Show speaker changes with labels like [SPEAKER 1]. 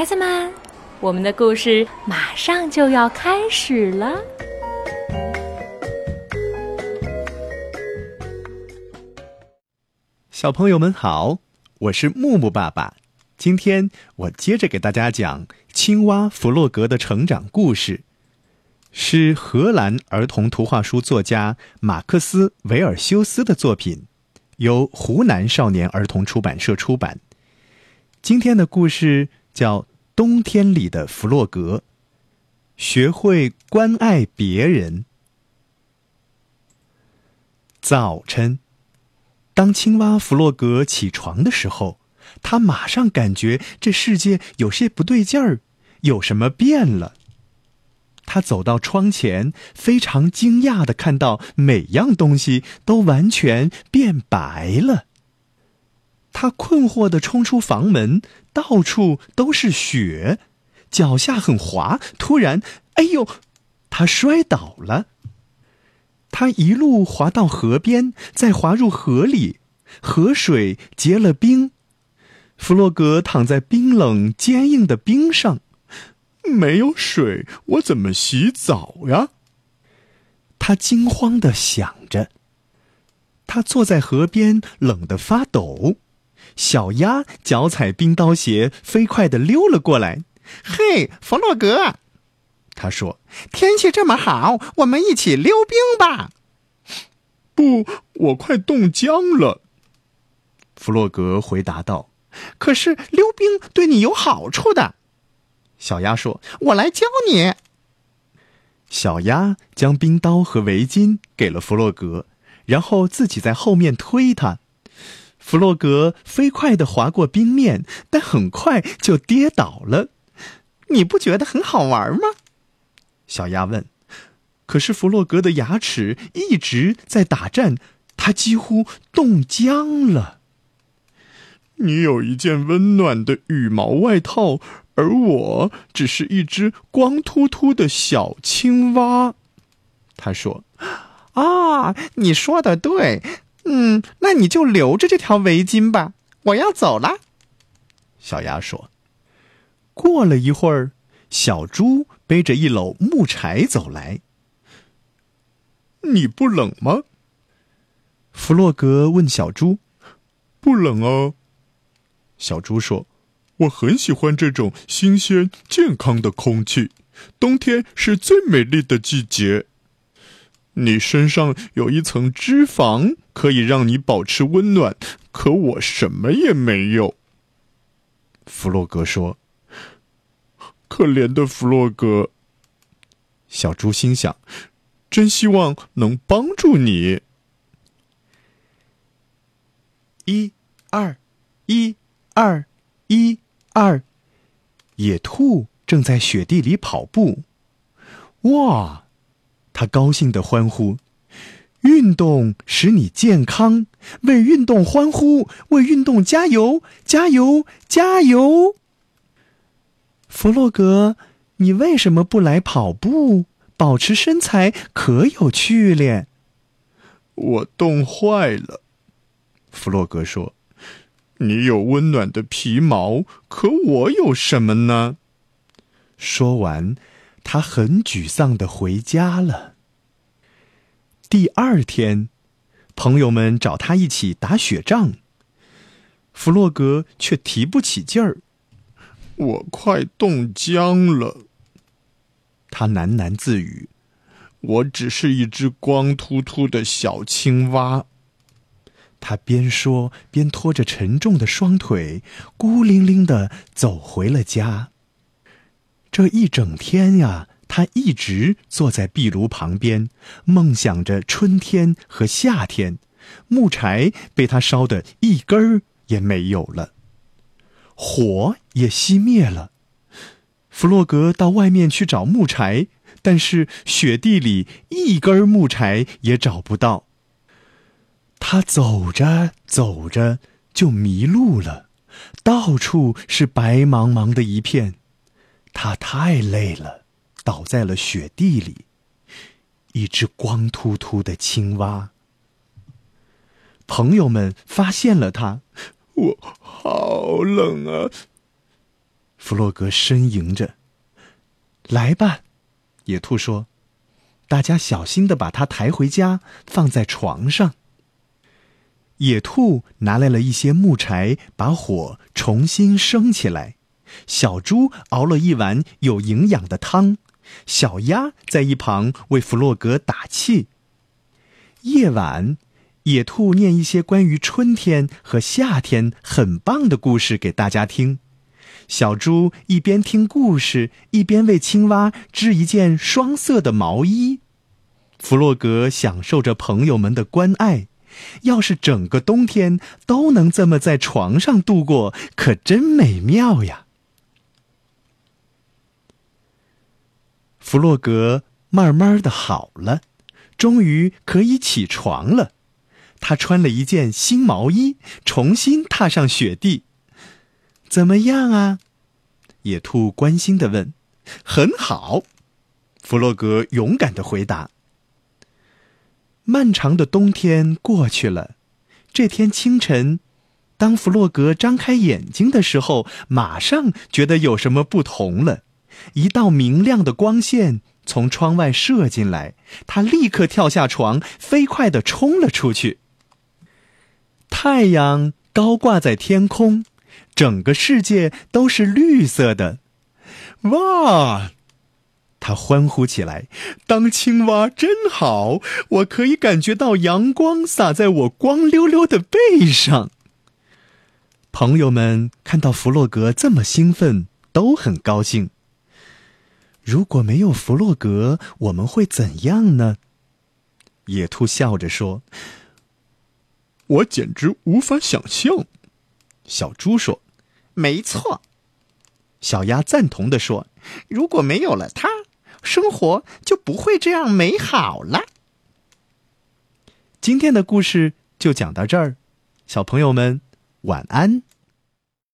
[SPEAKER 1] 孩子们，我们的故事马上就要开始了。
[SPEAKER 2] 小朋友们好，我是木木爸爸。今天我接着给大家讲青蛙弗洛格的成长故事，是荷兰儿童图画书作家马克思·维尔修斯的作品，由湖南少年儿童出版社出版。今天的故事叫《冬天里的弗洛格》，学会关爱别人。早晨，当青蛙弗洛格起床的时候，他马上感觉这世界有些不对劲儿，有什么变了。他走到窗前，非常惊讶的看到每样东西都完全变白了。他困惑地冲出房门，到处都是雪，脚下很滑。突然，哎呦，他摔倒了。他一路滑到河边，再滑入河里，河水结了冰。弗洛格躺在冰冷坚硬的冰上，没有水，我怎么洗澡呀？他惊慌地想着。他坐在河边，冷得发抖。小鸭脚踩冰刀鞋，飞快地溜了过来。“嘿，弗洛格！”他说，“天气这么好，我们一起溜冰吧。”“不，我快冻僵了。”弗洛格回答道。“可是溜冰对你有好处的。”小鸭说，“我来教你。”小鸭将冰刀和围巾给了弗洛格，然后自己在后面推他。弗洛格飞快地滑过冰面，但很快就跌倒了。你不觉得很好玩吗？小鸭问。可是弗洛格的牙齿一直在打颤，他几乎冻僵了。你有一件温暖的羽毛外套，而我只是一只光秃秃的小青蛙。他说：“啊，你说的对。”嗯，那你就留着这条围巾吧。我要走了。小鸭说。过了一会儿，小猪背着一篓木柴走来。你不冷吗？弗洛格问小猪。不冷啊。小猪说：“我很喜欢这种新鲜、健康的空气。冬天是最美丽的季节。”你身上有一层脂肪，可以让你保持温暖，可我什么也没有。弗洛格说：“可怜的弗洛格。”小猪心想：“真希望能帮助你。”一、二、一、二、一、二，野兔正在雪地里跑步。哇！他高兴地欢呼：“运动使你健康，为运动欢呼，为运动加油，加油，加油！”弗洛格，你为什么不来跑步？保持身材可有趣咧。我冻坏了，弗洛格说：“你有温暖的皮毛，可我有什么呢？”说完。他很沮丧的回家了。第二天，朋友们找他一起打雪仗，弗洛格却提不起劲儿。我快冻僵了，他喃喃自语：“我只是一只光秃秃的小青蛙。”他边说边拖着沉重的双腿，孤零零的走回了家。这一整天呀，他一直坐在壁炉旁边，梦想着春天和夏天。木柴被他烧得一根儿也没有了，火也熄灭了。弗洛格到外面去找木柴，但是雪地里一根木柴也找不到。他走着走着就迷路了，到处是白茫茫的一片。他太累了，倒在了雪地里。一只光秃秃的青蛙。朋友们发现了他，我好冷啊！弗洛格呻吟着。来吧，野兔说：“大家小心的把它抬回家，放在床上。”野兔拿来了一些木柴，把火重新升起来。小猪熬了一碗有营养的汤，小鸭在一旁为弗洛格打气。夜晚，野兔念一些关于春天和夏天很棒的故事给大家听。小猪一边听故事，一边为青蛙织一件双色的毛衣。弗洛格享受着朋友们的关爱。要是整个冬天都能这么在床上度过，可真美妙呀！弗洛格慢慢的好了，终于可以起床了。他穿了一件新毛衣，重新踏上雪地。怎么样啊？野兔关心的问。很好，弗洛格勇敢的回答。漫长的冬天过去了，这天清晨，当弗洛格张开眼睛的时候，马上觉得有什么不同了。一道明亮的光线从窗外射进来，他立刻跳下床，飞快的冲了出去。太阳高挂在天空。整个世界都是绿色的，哇！他欢呼起来：“当青蛙真好，我可以感觉到阳光洒在我光溜溜的背上。”朋友们看到弗洛格这么兴奋，都很高兴。如果没有弗洛格，我们会怎样呢？野兔笑着说：“我简直无法想象。”小猪说。没错，小鸭赞同的说：“如果没有了它，生活就不会这样美好了。”今天的故事就讲到这儿，小朋友们晚安。